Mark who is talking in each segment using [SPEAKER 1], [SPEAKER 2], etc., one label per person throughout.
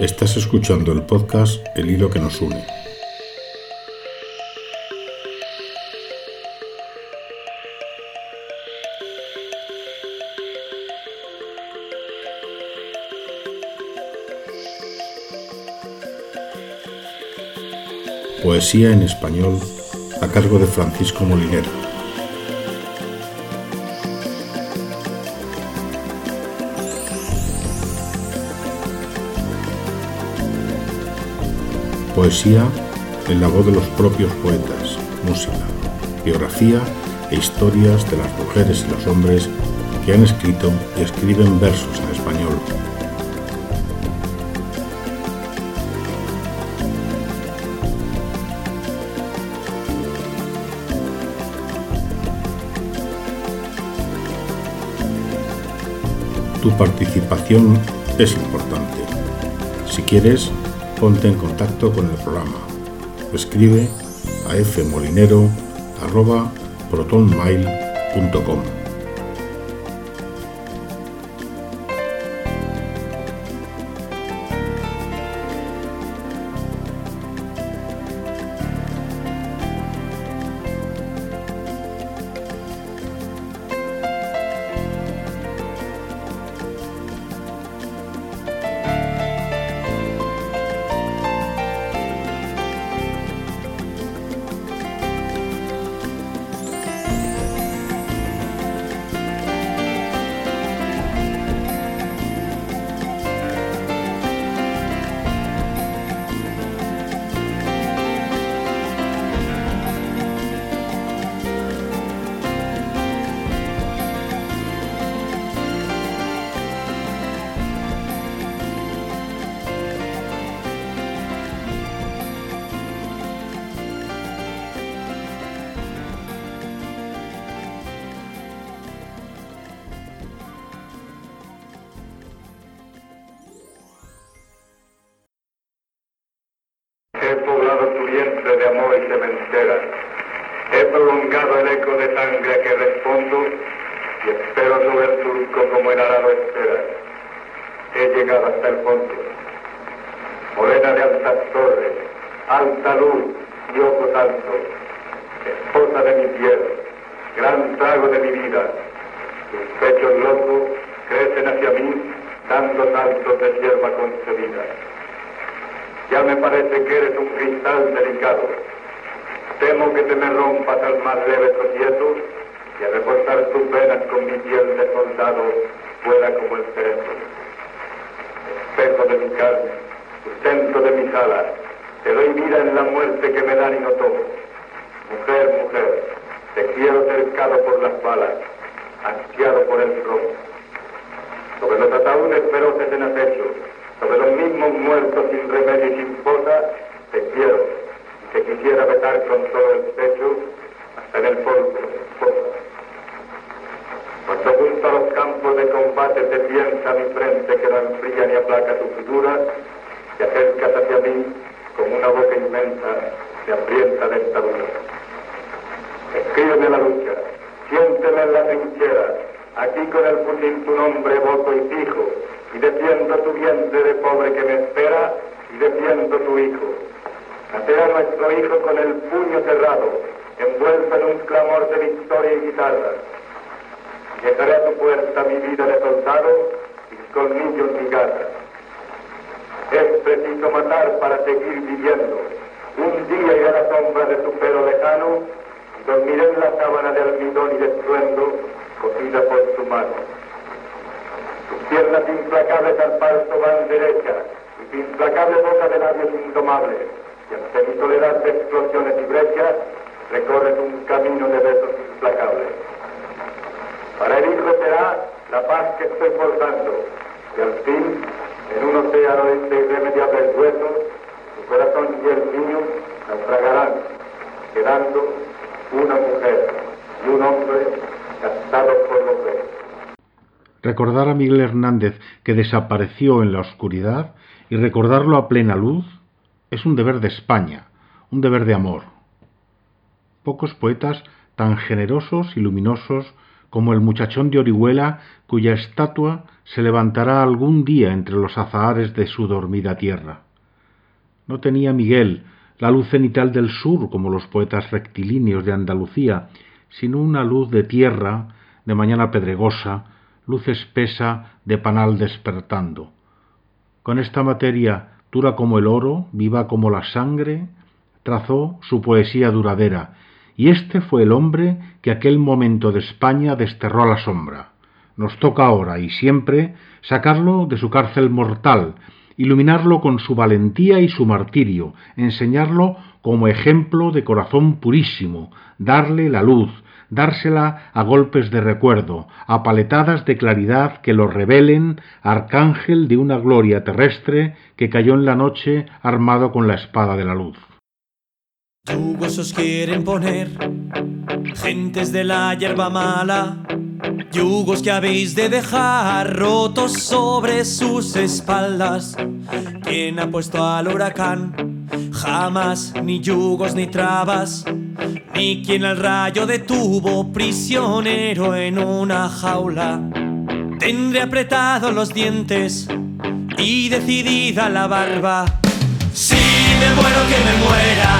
[SPEAKER 1] Estás escuchando el podcast El hilo que nos une. Poesía en español a cargo de Francisco Molinero. Poesía en la voz de los propios poetas, música, biografía e historias de las mujeres y los hombres que han escrito y escriben versos en español. Tu participación es importante. Si quieres, ponte en contacto con el programa. Escribe a fmolinero.protonmail.com.
[SPEAKER 2] por las balas, ansiado por el robo. Sobre los ataúdes feroces en acecho, sobre los mismos muertos sin remedio y sin fosa, te quiero, te quisiera besar con todo el pecho, hasta en el polvo, fosa. Cuando junto a los campos de combate te piensa mi frente que no enfría ni aplaca tu figura, te acercas hacia mí con una boca inmensa de hambrienta dentadura. Escríbeme la lucha, siénteme en la trinchera, aquí con el fusil tu nombre voto y fijo, y defiendo tu vientre de pobre que me espera, y defiendo tu hijo. Nacerá nuestro hijo con el puño cerrado, envuelto en un clamor de victoria y guitarra. Dejaré a tu puerta mi vida de soldado, mis colmillos mi garra. Es preciso matar para seguir viviendo. Un día iré a la sombra de tu pelo lejano, y dormiré en la sábana de almidón y de estruendo, por tu mano. Tus piernas implacables al parto van derecha, y tu implacable boca de labios indomables, y ante mi soledad explosiones y brechas, recorres un camino de besos implacables. Para hijo será la paz que estoy forjando, y al fin, en un océano de irremediables huesos, tu corazón y el mío naufragarán, quedando una mujer y un hombre casados por los.
[SPEAKER 1] Recordar a Miguel Hernández que desapareció en la oscuridad y recordarlo a plena luz es un deber de España, un deber de amor. Pocos poetas tan generosos y luminosos como el muchachón de Orihuela cuya estatua se levantará algún día entre los azahares de su dormida tierra. No tenía Miguel la luz cenital del sur como los poetas rectilíneos de Andalucía, sino una luz de tierra, de mañana pedregosa, luz espesa de panal despertando. Con esta materia dura como el oro, viva como la sangre, trazó su poesía duradera, y este fue el hombre que aquel momento de España desterró a la sombra. Nos toca ahora y siempre sacarlo de su cárcel mortal, iluminarlo con su valentía y su martirio, enseñarlo como ejemplo de corazón purísimo, darle la luz, dársela a golpes de recuerdo, a paletadas de claridad que lo revelen, arcángel de una gloria terrestre que cayó en la noche armado con la espada de la luz.
[SPEAKER 3] Quieren poner, gentes de la hierba mala, yugos que habéis de dejar rotos sobre sus espaldas. ¿Quién ha puesto al huracán? Jamás ni yugos ni trabas, ni quien al rayo detuvo prisionero en una jaula. Tendré apretados los dientes y decidida la barba. Si me muero que me muera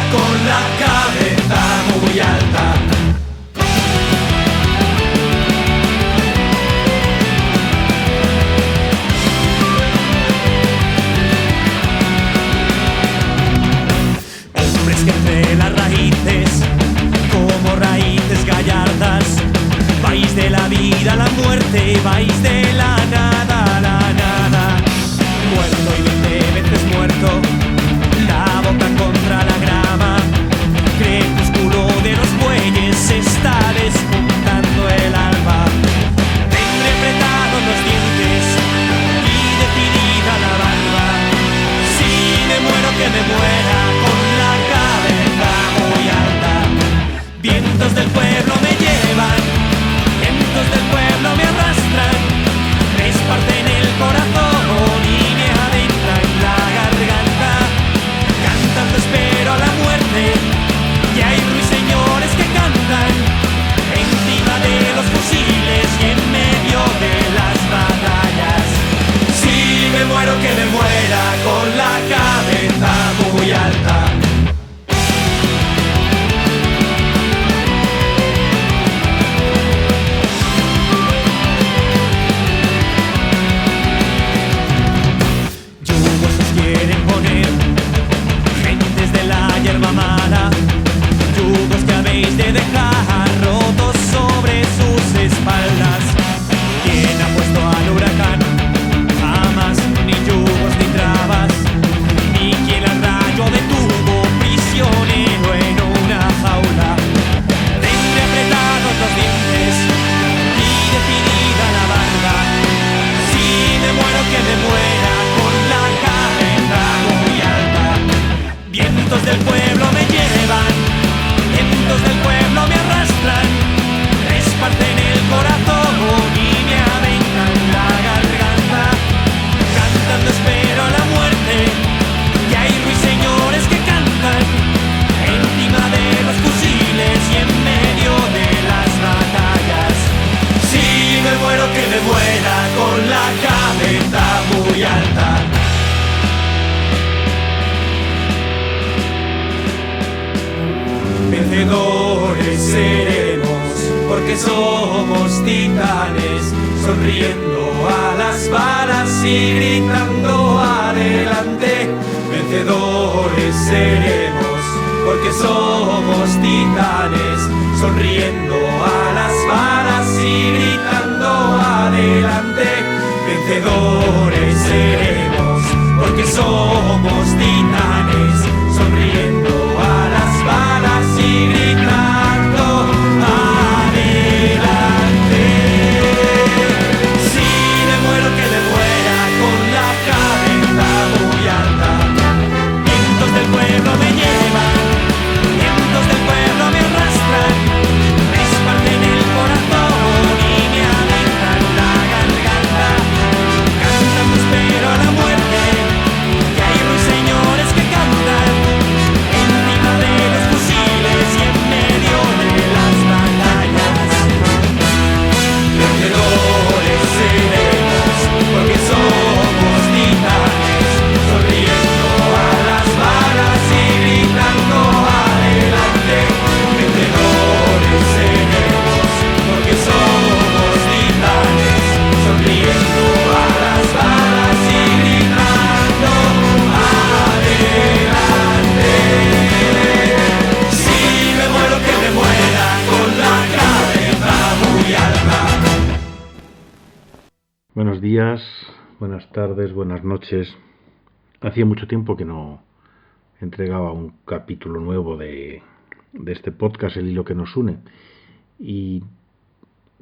[SPEAKER 1] noches. Hacía mucho tiempo que no entregaba un capítulo nuevo de, de este podcast, El hilo que nos une. Y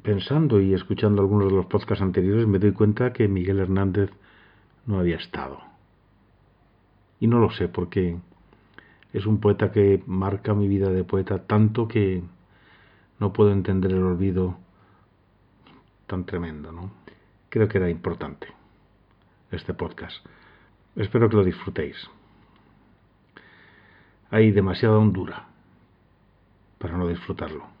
[SPEAKER 1] pensando y escuchando algunos de los podcasts anteriores me doy cuenta que Miguel Hernández no había estado. Y no lo sé porque es un poeta que marca mi vida de poeta tanto que no puedo entender el olvido tan tremendo. Creo que era importante este podcast. Espero que lo disfrutéis. Hay demasiada hondura para no disfrutarlo.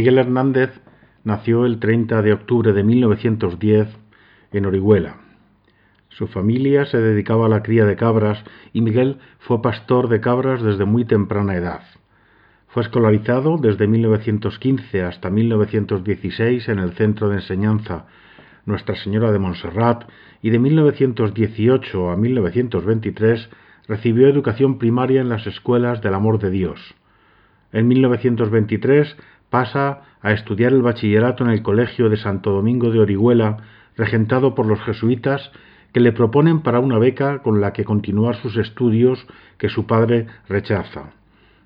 [SPEAKER 1] Miguel Hernández nació el 30 de octubre de 1910 en Orihuela. Su familia se dedicaba a la cría de cabras y Miguel fue pastor de cabras desde muy temprana edad. Fue escolarizado desde 1915 hasta 1916 en el Centro de Enseñanza Nuestra Señora de Montserrat y de 1918 a 1923 recibió educación primaria en las escuelas del Amor de Dios. En 1923 pasa a estudiar el bachillerato en el Colegio de Santo Domingo de Orihuela, regentado por los jesuitas, que le proponen para una beca con la que continuar sus estudios que su padre rechaza.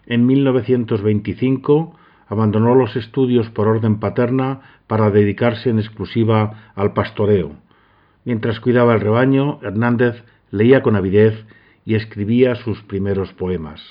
[SPEAKER 1] En 1925 abandonó los estudios por orden paterna para dedicarse en exclusiva al pastoreo. Mientras cuidaba el rebaño, Hernández leía con avidez y escribía sus primeros poemas.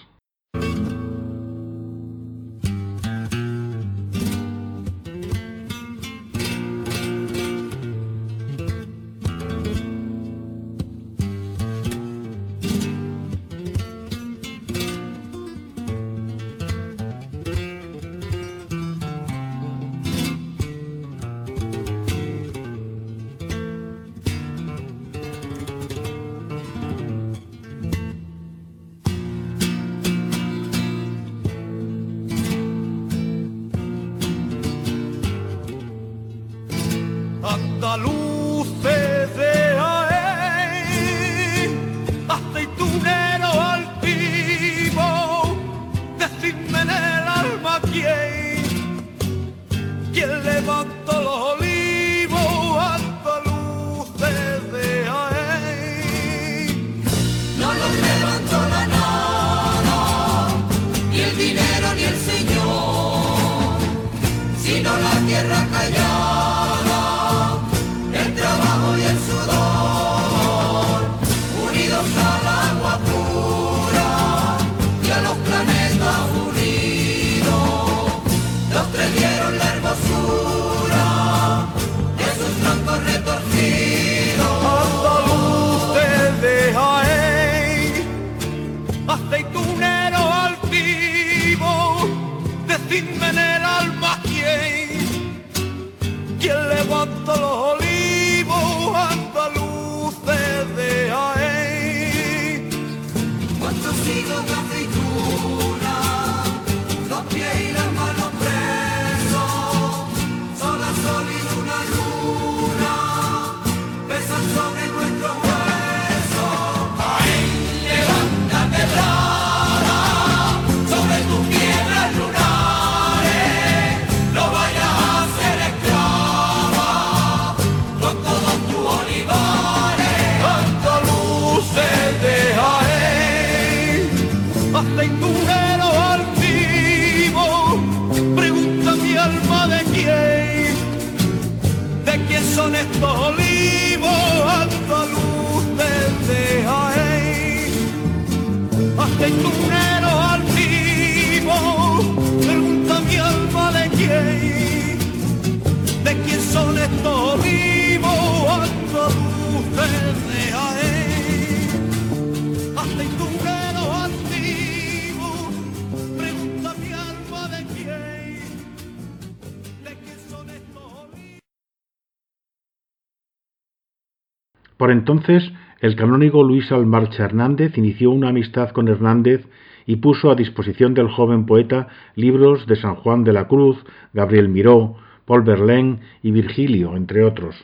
[SPEAKER 1] Entonces, el canónigo Luis Almarcha Hernández inició una amistad con Hernández y puso a disposición del joven poeta libros de San Juan de la Cruz, Gabriel Miró, Paul Verlaine y Virgilio, entre otros.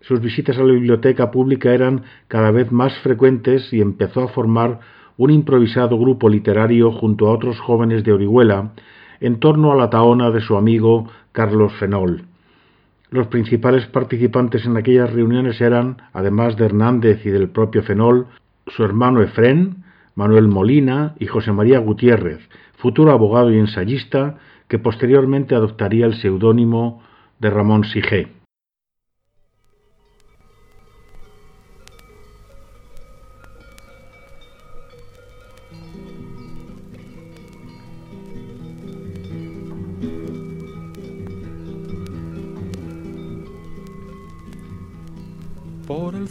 [SPEAKER 1] Sus visitas a la biblioteca pública eran cada vez más frecuentes y empezó a formar un improvisado grupo literario junto a otros jóvenes de Orihuela en torno a la taona de su amigo Carlos Fenol. Los principales participantes en aquellas reuniones eran, además de Hernández y del propio Fenol, su hermano Efrén, Manuel Molina y José María Gutiérrez, futuro abogado y ensayista que posteriormente adoptaría el seudónimo de Ramón Sigé.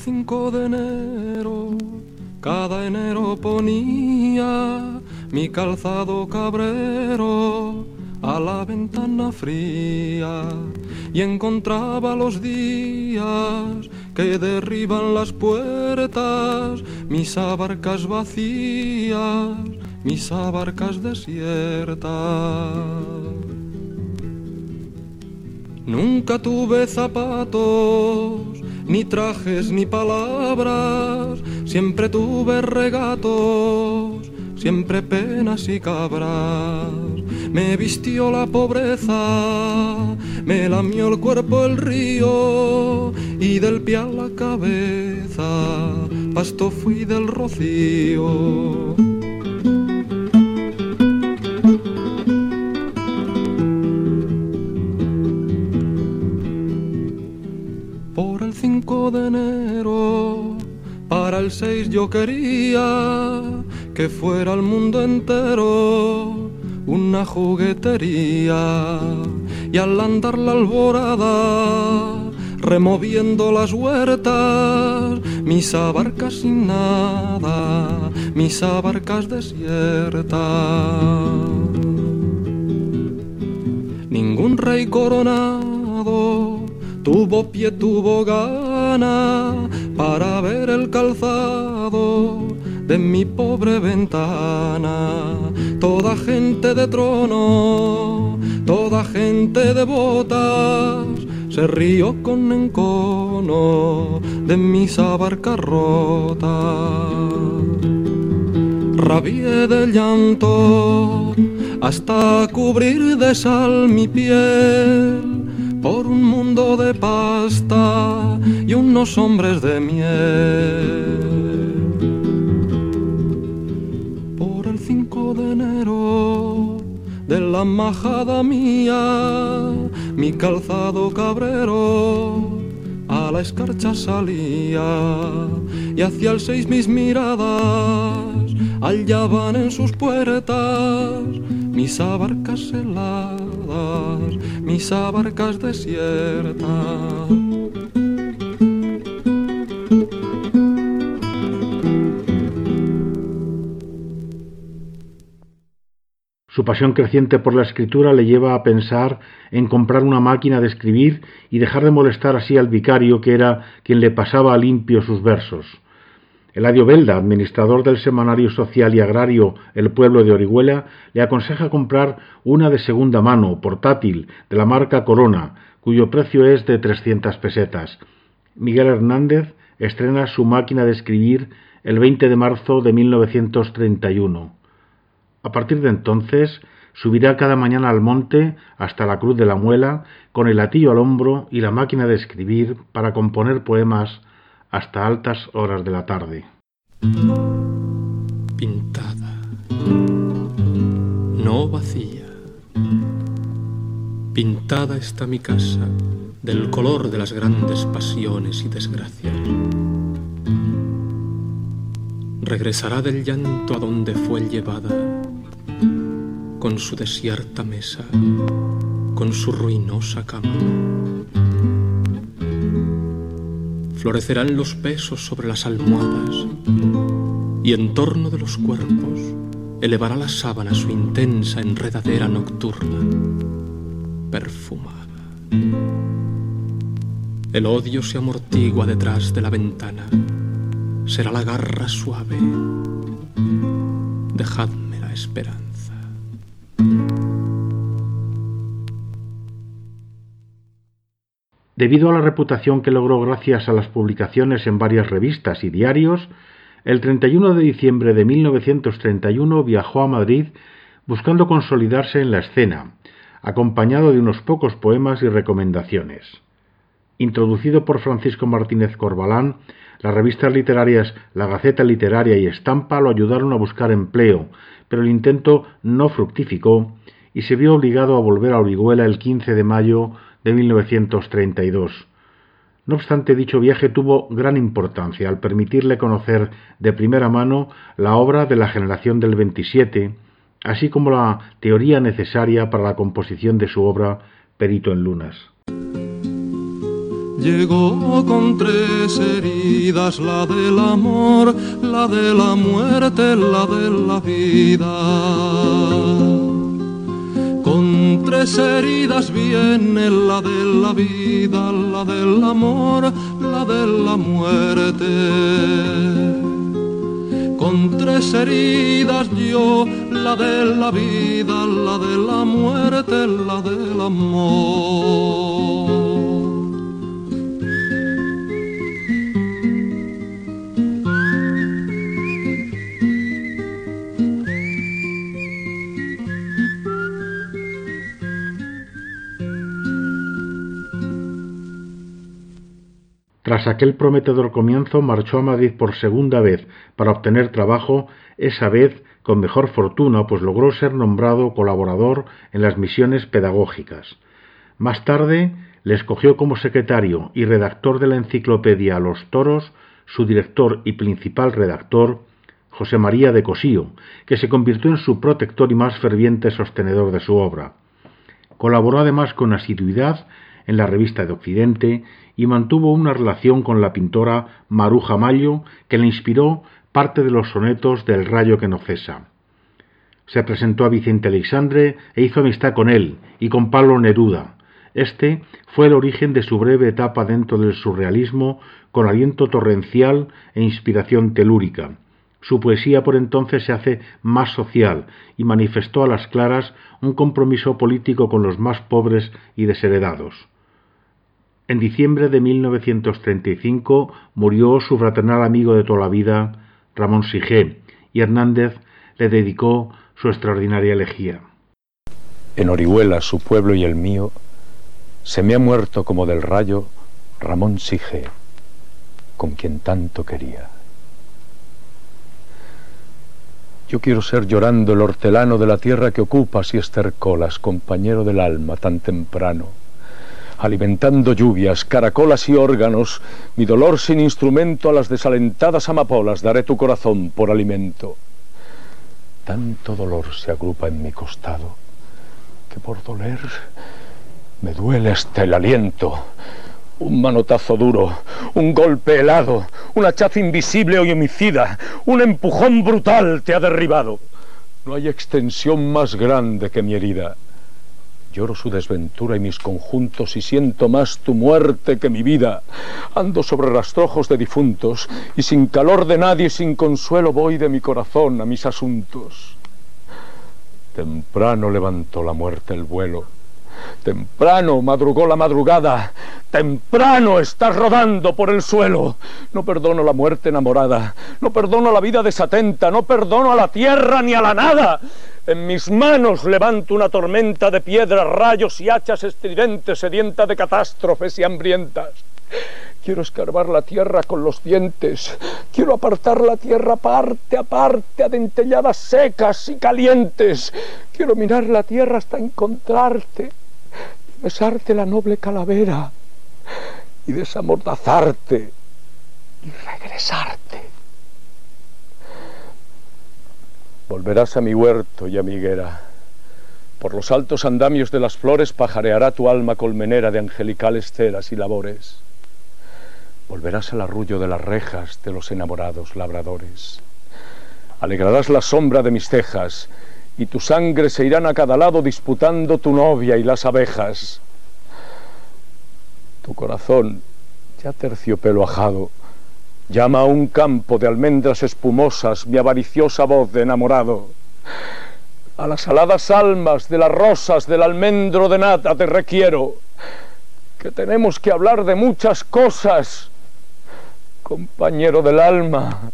[SPEAKER 4] 5 de enero, cada enero ponía mi calzado cabrero a la ventana fría y encontraba los días que derriban las puertas, mis abarcas vacías, mis abarcas desiertas. Nunca tuve zapatos, ni trajes, ni palabras, siempre tuve regatos, siempre penas y cabras. Me vistió la pobreza, me lamió el cuerpo el río, y del pie a la cabeza, pasto fui del rocío. yo quería que fuera el mundo entero una juguetería. Y al andar la alborada removiendo las huertas mis abarcas sin nada mis abarcas desiertas. Ningún rey coronado tuvo pie tuvo gana para ver el calzado de mi pobre ventana. Toda gente de trono, toda gente de botas, se rió con encono de mis abarcas rotas. Rabié de llanto hasta cubrir de sal mi piel un mundo de pasta y unos hombres de miel. Por el 5 de enero de la majada mía, mi calzado cabrero a la escarcha salía y hacia el seis mis miradas hallaban en sus puertas mis abarcas heladas, mis abarcas desiertas.
[SPEAKER 1] Su pasión creciente por la escritura le lleva a pensar en comprar una máquina de escribir y dejar de molestar así al vicario que era quien le pasaba a limpio sus versos. Eladio Belda, administrador del semanario social y agrario El Pueblo de Orihuela, le aconseja comprar una de segunda mano, portátil, de la marca Corona, cuyo precio es de 300 pesetas. Miguel Hernández estrena su máquina de escribir el 20 de marzo de 1931. A partir de entonces, subirá cada mañana al monte hasta la Cruz de la Muela con el latillo al hombro y la máquina de escribir para componer poemas hasta altas horas de la tarde.
[SPEAKER 4] Pintada, no vacía. Pintada está mi casa del color de las grandes pasiones y desgracias. Regresará del llanto a donde fue llevada, con su desierta mesa, con su ruinosa cama. Florecerán los besos sobre las almohadas y en torno de los cuerpos elevará la sábana su intensa enredadera nocturna, perfumada. El odio se amortigua detrás de la ventana, será la garra suave. Dejadme la esperanza.
[SPEAKER 1] Debido a la reputación que logró gracias a las publicaciones en varias revistas y diarios, el 31 de diciembre de 1931 viajó a Madrid buscando consolidarse en la escena, acompañado de unos pocos poemas y recomendaciones. Introducido por Francisco Martínez Corbalán, las revistas literarias La Gaceta Literaria y Estampa lo ayudaron a buscar empleo, pero el intento no fructificó y se vio obligado a volver a Orihuela el 15 de mayo de 1932. No obstante, dicho viaje tuvo gran importancia al permitirle conocer de primera mano la obra de la generación del 27, así como la teoría necesaria para la composición de su obra Perito en Lunas.
[SPEAKER 4] Llegó con tres heridas, la del amor, la de la muerte, la de la vida. Con tres heridas viene la de la vida, la del amor, la de la muerte. Con tres heridas yo, la de la vida, la de la muerte, la del amor.
[SPEAKER 1] Tras aquel prometedor comienzo, marchó a Madrid por segunda vez para obtener trabajo, esa vez con mejor fortuna, pues logró ser nombrado colaborador en las misiones pedagógicas. Más tarde le escogió como secretario y redactor de la enciclopedia Los Toros su director y principal redactor, José María de Cosío, que se convirtió en su protector y más ferviente sostenedor de su obra. Colaboró además con asiduidad en la revista de Occidente y mantuvo una relación con la pintora Maruja Mayo, que le inspiró parte de los sonetos del Rayo que no cesa. Se presentó a Vicente Alexandre e hizo amistad con él y con Pablo Neruda. Este fue el origen de su breve etapa dentro del surrealismo, con aliento torrencial e inspiración telúrica. Su poesía por entonces se hace más social y manifestó a las claras un compromiso político con los más pobres y desheredados. En diciembre de 1935 murió su fraternal amigo de toda la vida, Ramón Sigé, y Hernández le dedicó su extraordinaria elegía.
[SPEAKER 5] En Orihuela, su pueblo y el mío, se me ha muerto como del rayo Ramón Sige, con quien tanto quería. Yo quiero ser llorando el hortelano de la tierra que ocupas y estercolas, compañero del alma tan temprano alimentando lluvias, caracolas y órganos, mi dolor sin instrumento a las desalentadas amapolas daré tu corazón por alimento. Tanto dolor se agrupa en mi costado, que por doler me duele hasta el aliento. Un manotazo duro, un golpe helado, un hachazo invisible y homicida, un empujón brutal te ha derribado. No hay extensión más grande que mi herida. Lloro su desventura y mis conjuntos y siento más tu muerte que mi vida. Ando sobre rastrojos de difuntos y sin calor de nadie, sin consuelo voy de mi corazón a mis asuntos. Temprano levantó la muerte el vuelo. Temprano madrugó la madrugada. Temprano estás rodando por el suelo. No perdono la muerte enamorada. No perdono la vida desatenta. No perdono a la tierra ni a la nada. En mis manos levanto una tormenta de piedras, rayos y hachas estridentes, sedienta de catástrofes y hambrientas. Quiero escarbar la tierra con los dientes. Quiero apartar la tierra parte a parte, a dentelladas secas y calientes. Quiero mirar la tierra hasta encontrarte, besarte la noble calavera, y desamordazarte, y regresarte. Volverás a mi huerto y a mi higuera. Por los altos andamios de las flores pajareará tu alma colmenera de angelicales ceras y labores. Volverás al arrullo de las rejas de los enamorados labradores. Alegrarás la sombra de mis cejas y tu sangre se irán a cada lado disputando tu novia y las abejas. Tu corazón, ya terciopelo ajado, llama a un campo de almendras espumosas mi avariciosa voz de enamorado. A las aladas almas de las rosas del almendro de nata te requiero, que tenemos que hablar de muchas cosas compañero del alma,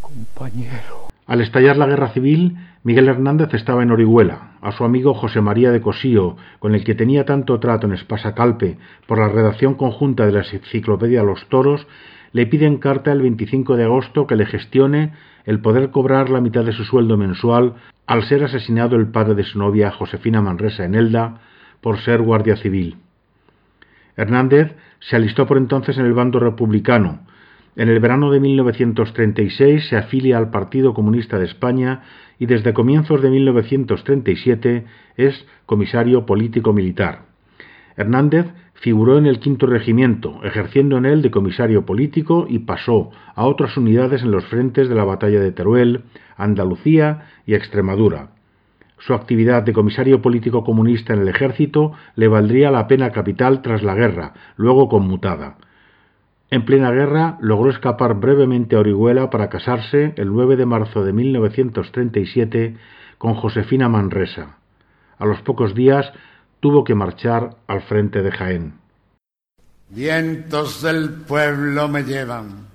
[SPEAKER 5] compañero.
[SPEAKER 1] Al estallar la guerra civil, Miguel Hernández estaba en Orihuela. A su amigo José María de Cosío, con el que tenía tanto trato en Espasacalpe por la redacción conjunta de la enciclopedia Los Toros, le pide en carta el 25 de agosto que le gestione el poder cobrar la mitad de su sueldo mensual al ser asesinado el padre de su novia Josefina Manresa en Elda por ser guardia civil. Hernández se alistó por entonces en el bando republicano. En el verano de 1936 se afilia al Partido Comunista de España y desde comienzos de 1937 es comisario político militar. Hernández figuró en el quinto regimiento, ejerciendo en él de comisario político y pasó a otras unidades en los frentes de la batalla de Teruel, Andalucía y Extremadura. Su actividad de comisario político comunista en el ejército le valdría la pena capital tras la guerra, luego conmutada. En plena guerra logró escapar brevemente a Orihuela para casarse el 9 de marzo de 1937 con Josefina Manresa. A los pocos días tuvo que marchar al frente de Jaén.
[SPEAKER 6] Vientos del pueblo me llevan,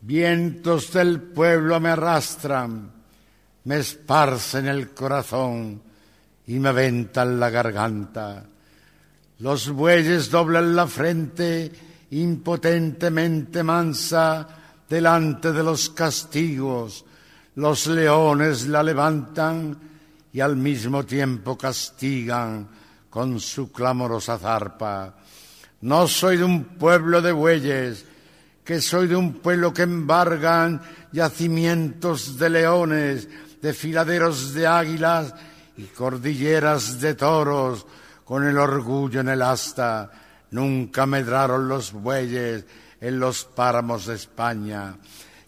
[SPEAKER 6] vientos del pueblo me arrastran me esparcen el corazón y me aventan la garganta. Los bueyes doblan la frente impotentemente mansa delante de los castigos. Los leones la levantan y al mismo tiempo castigan con su clamorosa zarpa. No soy de un pueblo de bueyes, que soy de un pueblo que embargan yacimientos de leones, desfiladeros de águilas y cordilleras de toros, con el orgullo en el asta, nunca medraron los bueyes en los páramos de España.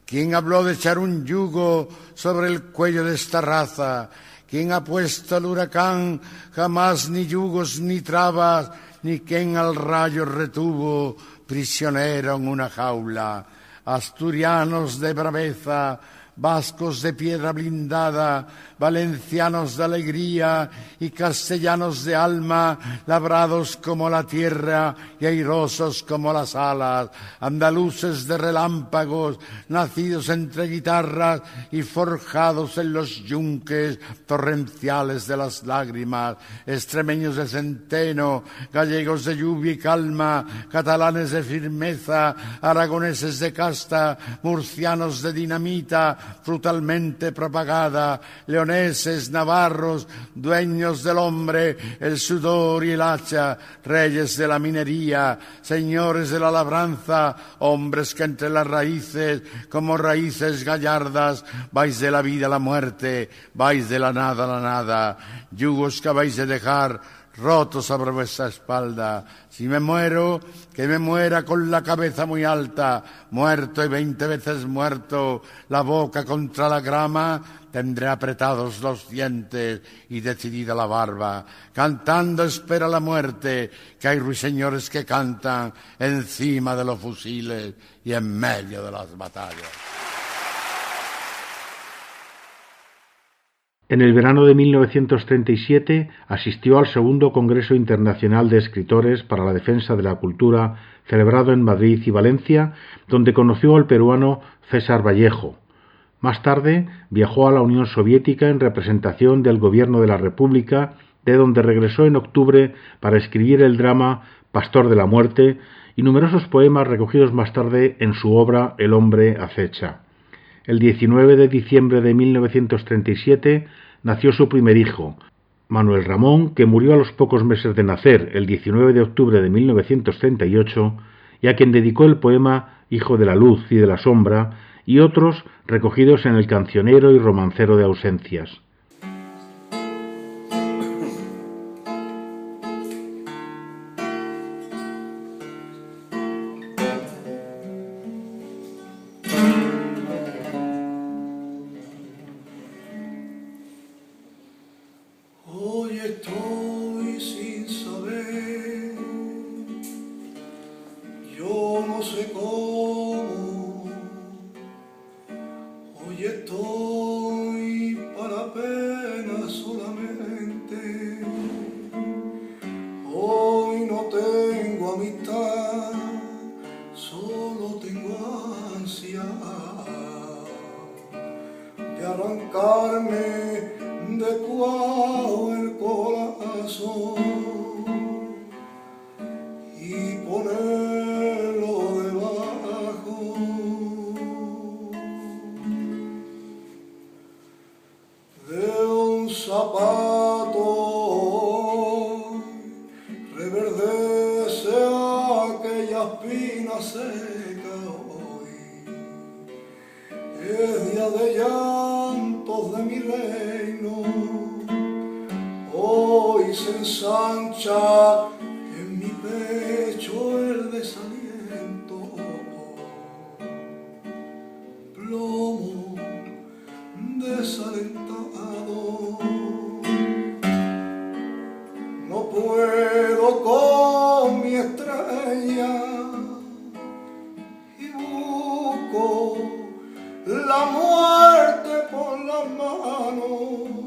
[SPEAKER 6] ¿Quién habló de echar un yugo sobre el cuello de esta raza? ¿Quién ha puesto al huracán jamás ni yugos ni trabas, ni quien al rayo retuvo prisionero en una jaula? Asturianos de braveza, vascos de piedra blindada, valencianos de alegría y castellanos de alma, labrados como la tierra y airosos como las alas, andaluces de relámpagos, nacidos entre guitarras y forjados en los yunques torrenciales de las lágrimas, extremeños de centeno, gallegos de lluvia y calma, catalanes de firmeza, aragoneses de casta, murcianos de dinamita, brutalmente propagada, leoneses, navarros, dueños del hombre, el sudor y el hacha, reyes de la minería, señores de la labranza, hombres que entre las raíces, como raíces gallardas, vais de la vida a la muerte, vais de la nada a la nada, yugos que vais de dejar, roto sobre vuestra espalda. Si me muero, que me muera con la cabeza muy alta, muerto y veinte veces muerto, la boca contra la grama, tendré apretados los dientes y decidida la barba. Cantando espera la muerte, que hay ruiseñores que cantan encima de los fusiles y en medio de las batallas.
[SPEAKER 1] En el verano de 1937 asistió al segundo Congreso Internacional de Escritores para la Defensa de la Cultura, celebrado en Madrid y Valencia, donde conoció al peruano César Vallejo. Más tarde viajó a la Unión Soviética en representación del Gobierno de la República, de donde regresó en octubre para escribir el drama Pastor de la Muerte y numerosos poemas recogidos más tarde en su obra El hombre acecha. El 19 de diciembre de 1937 nació su primer hijo, Manuel Ramón, que murió a los pocos meses de nacer, el 19 de octubre de 1938, y a quien dedicó el poema Hijo de la Luz y de la Sombra, y otros recogidos en el Cancionero y Romancero de Ausencias.
[SPEAKER 7] La muerte por la mano,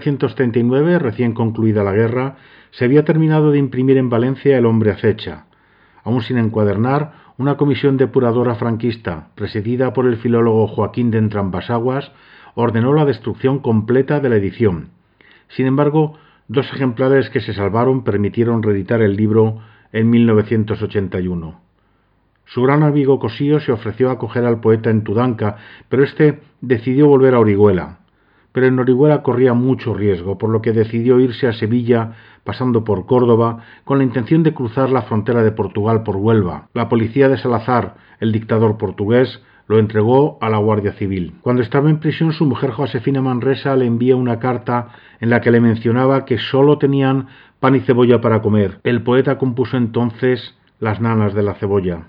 [SPEAKER 1] 1939, recién concluida la guerra, se había terminado de imprimir en Valencia El hombre acecha. Aún sin encuadernar, una comisión depuradora franquista, presidida por el filólogo Joaquín de Entrambasaguas, ordenó la destrucción completa de la edición. Sin embargo, dos ejemplares que se salvaron permitieron reeditar el libro en 1981. Su gran amigo Cosío se ofreció a acoger al poeta en Tudanca, pero éste decidió volver a Orihuela. Pero en Orihuela corría mucho riesgo, por lo que decidió irse a Sevilla, pasando por Córdoba, con la intención de cruzar la frontera de Portugal por Huelva. La policía de Salazar, el dictador portugués, lo entregó a la Guardia Civil. Cuando estaba en prisión, su mujer Josefina Manresa le envía una carta en la que le mencionaba que solo tenían pan y cebolla para comer. El poeta compuso entonces Las nanas de la cebolla.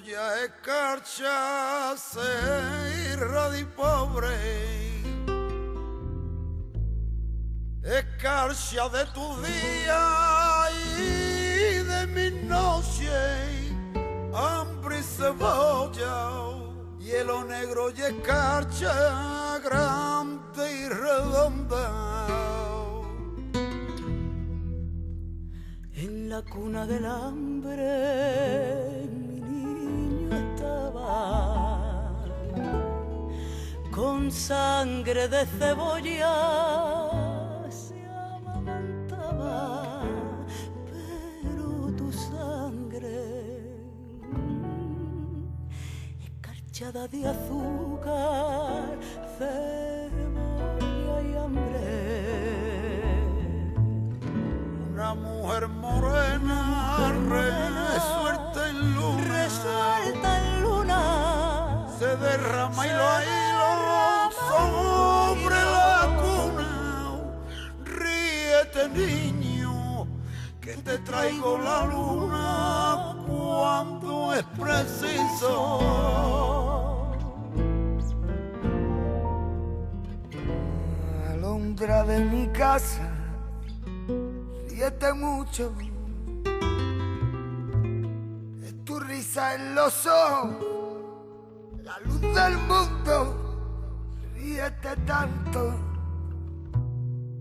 [SPEAKER 8] Cebolla escarcha se tierra de pobre, escarcha de tu día y de mi noche, hambre y cebolla, hielo negro y escarcha grande y redonda. En la cuna del hambre con sangre de cebolla se amamantaba, pero tu sangre escarchada de azúcar, cebolla y hambre. Una mujer morena, resuelta derrama y lo hilo sobre la cuna. Ríete niño, que te traigo la luna cuando es preciso. Alondra de mi casa ríete mucho. Es tu risa en los ojos, la luz del mundo. Ríete tanto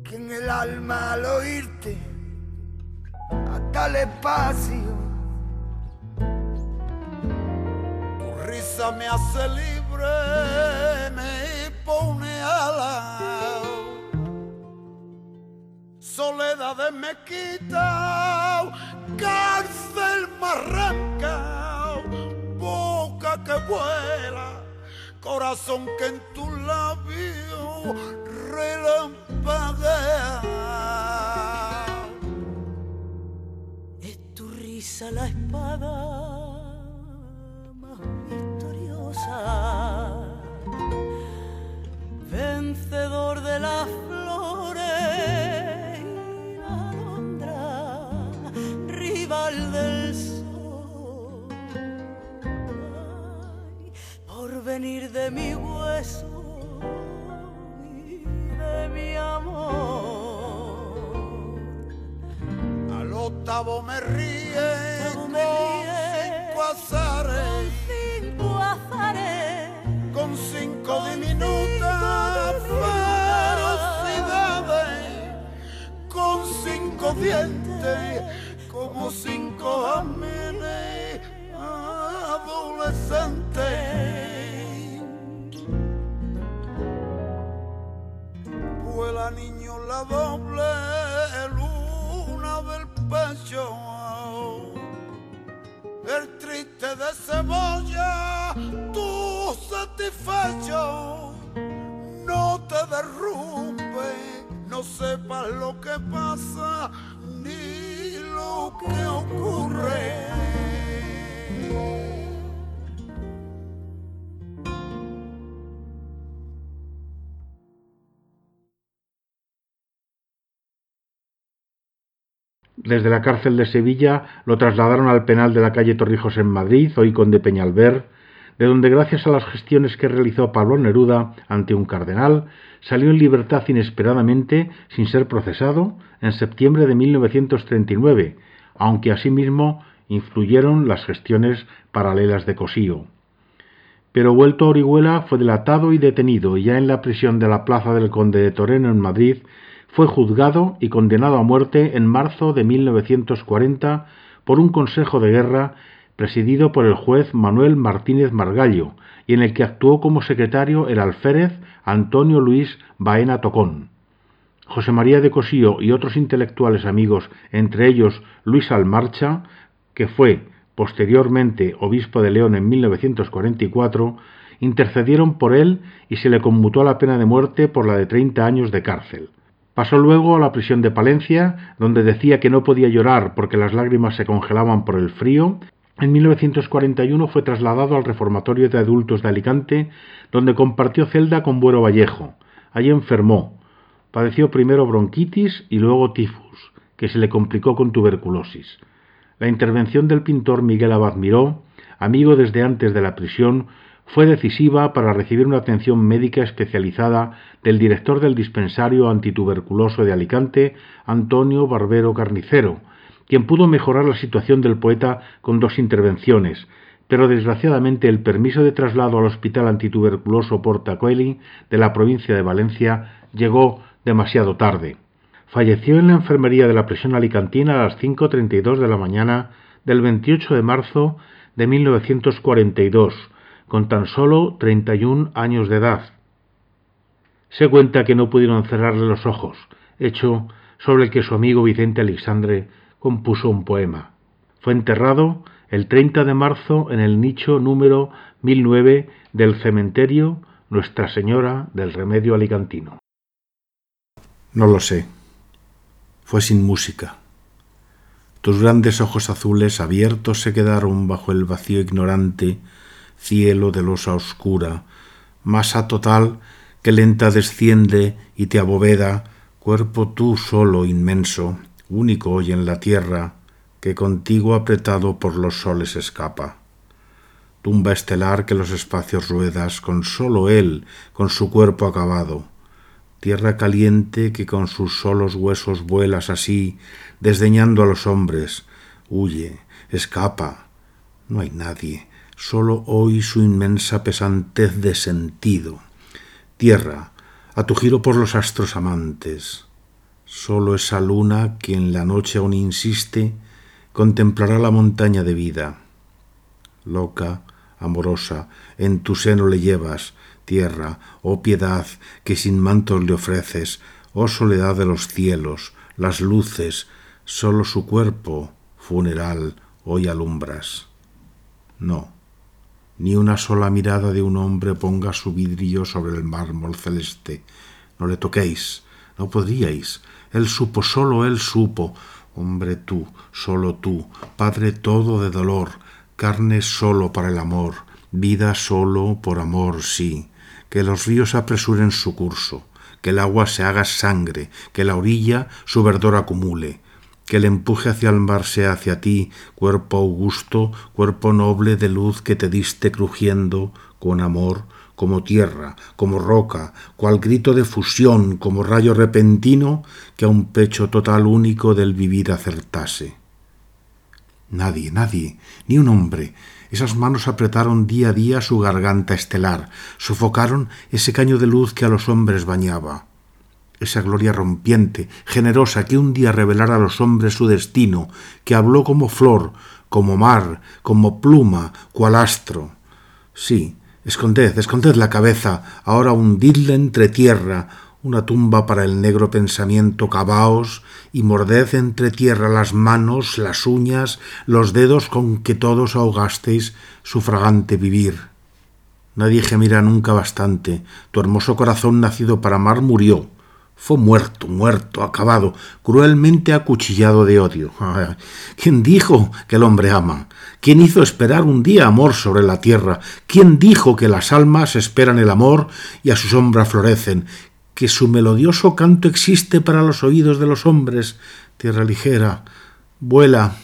[SPEAKER 8] que en el alma al oírte hasta el espacio. Tu risa me hace libre, me pone alas soledades me quita, cárcel me arranca, boca que corazón que en tu labio relampaguea. Es tu risa la espada más victoriosa, vencedor de las venir de mi hueso y de mi amor. Al octavo me ríe, con cinco azares, cinco azares, con cinco diminutas ferocidades, con cinco dientes, como cinco amenes adolescentes. La doble luna del pecho. El triste de cebolla, tú satisfecho. No te derrumbe, no sepas lo que pasa ni lo que ocurre.
[SPEAKER 1] Desde la cárcel de Sevilla lo trasladaron al penal de la calle Torrijos en Madrid, hoy conde Peñalver, de donde gracias a las gestiones que realizó Pablo Neruda ante un cardenal, salió en libertad inesperadamente, sin ser procesado, en septiembre de 1939, aunque asimismo influyeron las gestiones paralelas de Cosío. Pero vuelto a Orihuela fue delatado y detenido, ya en la prisión de la Plaza del Conde de Toreno en Madrid fue juzgado y condenado a muerte en marzo de 1940 por un consejo de guerra presidido por el juez Manuel Martínez Margallo y en el que actuó como secretario el alférez Antonio Luis Baena Tocón. José María de Cosío y otros intelectuales amigos, entre ellos Luis Almarcha, que fue posteriormente obispo de León en 1944, intercedieron por él y se le conmutó la pena de muerte por la de 30 años de cárcel. Pasó luego a la prisión de Palencia, donde decía que no podía llorar porque las lágrimas se congelaban por el frío. En 1941 fue trasladado al reformatorio de adultos de Alicante, donde compartió celda con Buero Vallejo. Allí enfermó. Padeció primero bronquitis y luego tifus, que se le complicó con tuberculosis. La intervención del pintor Miguel Abad Miró, amigo desde antes de la prisión,
[SPEAKER 9] fue decisiva para recibir una atención médica especializada del director del dispensario antituberculoso de Alicante, Antonio Barbero Carnicero, quien pudo mejorar la situación del poeta con dos intervenciones, pero desgraciadamente el permiso de traslado al Hospital Antituberculoso Portacoeli de la provincia de Valencia llegó demasiado tarde. Falleció en la enfermería de la prisión alicantina a las 5.32 de la mañana del 28 de marzo de 1942, con tan solo 31 años de edad. Se cuenta que no pudieron cerrarle los ojos, hecho sobre el que su amigo Vicente Alexandre compuso un poema. Fue enterrado el 30 de marzo en el nicho número 1009 del cementerio Nuestra Señora del Remedio Alicantino.
[SPEAKER 1] No lo sé. Fue sin música. Tus grandes ojos azules abiertos se quedaron bajo el vacío ignorante, cielo de losa oscura, masa total que lenta desciende y te aboveda, cuerpo tú solo inmenso, único hoy en la tierra, que contigo apretado por los soles escapa. Tumba estelar que los espacios ruedas con solo él, con su cuerpo acabado. Tierra caliente que con sus solos huesos vuelas así, desdeñando a los hombres. Huye, escapa. No hay nadie, solo hoy su inmensa pesantez de sentido. Tierra, a tu giro por los astros amantes. Solo esa luna que en la noche aún insiste, contemplará la montaña de vida. Loca, amorosa, en tu seno le llevas, tierra, oh piedad, que sin mantos le ofreces, oh soledad de los cielos, las luces, sólo su cuerpo, funeral, hoy alumbras. No, ni una sola mirada de un hombre ponga su vidrio sobre el mármol celeste. No le toquéis, no podríais. Él supo, solo él supo, Hombre tú, solo tú, Padre todo de dolor, carne solo para el amor, vida solo por amor, sí. Que los ríos apresuren su curso, que el agua se haga sangre, que la orilla su verdor acumule, que el empuje hacia el mar sea hacia ti, cuerpo augusto, cuerpo noble de luz que te diste crujiendo con amor, como tierra, como roca, cual grito de fusión, como rayo repentino que a un pecho total único del vivir acertase. Nadie, nadie, ni un hombre. Esas manos apretaron día a día su garganta estelar, sofocaron ese caño de luz que a los hombres bañaba. Esa gloria rompiente, generosa, que un día revelara a los hombres su destino, que habló como flor, como mar, como pluma, cual astro. Sí, Esconded, esconded la cabeza, ahora hundidla entre tierra, una tumba para el negro pensamiento cabaos, y morded entre tierra las manos, las uñas, los dedos con que todos ahogasteis su fragante vivir. Nadie gemirá nunca bastante, tu hermoso corazón nacido para amar murió, fue muerto, muerto, acabado, cruelmente acuchillado de odio. ¿Quién dijo que el hombre ama? ¿Quién hizo esperar un día amor sobre la tierra? ¿Quién dijo que las almas esperan el amor y a su sombra florecen? ¿Que su melodioso canto existe para los oídos de los hombres? Tierra ligera, vuela,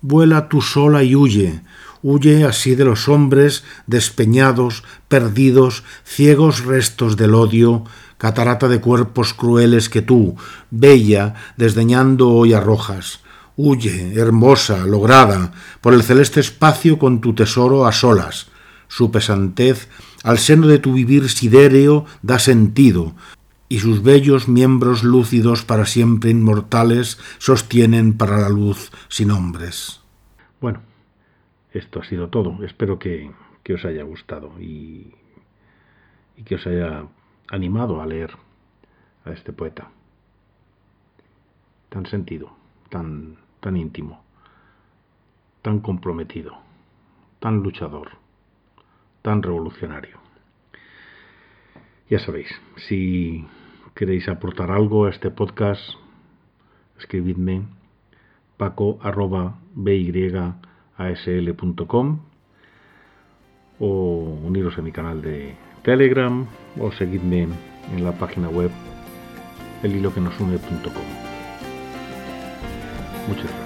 [SPEAKER 1] vuela tú sola y huye. Huye así de los hombres despeñados, perdidos, ciegos restos del odio, catarata de cuerpos crueles que tú, bella, desdeñando hoy arrojas. Huye, hermosa, lograda, por el celeste espacio con tu tesoro a solas. Su pesantez al seno de tu vivir sidéreo da sentido, y sus bellos miembros lúcidos para siempre inmortales sostienen para la luz sin hombres.
[SPEAKER 9] Bueno, esto ha sido todo. Espero que, que os haya gustado y, y que os haya animado a leer a este poeta tan sentido, tan, tan íntimo, tan comprometido, tan luchador, tan revolucionario. Ya sabéis, si queréis aportar algo a este podcast, escribidme paco arroba byasl.com o uniros a mi canal de Telegram o seguidme en la página web elhiloquenosune.com. Muchas gracias.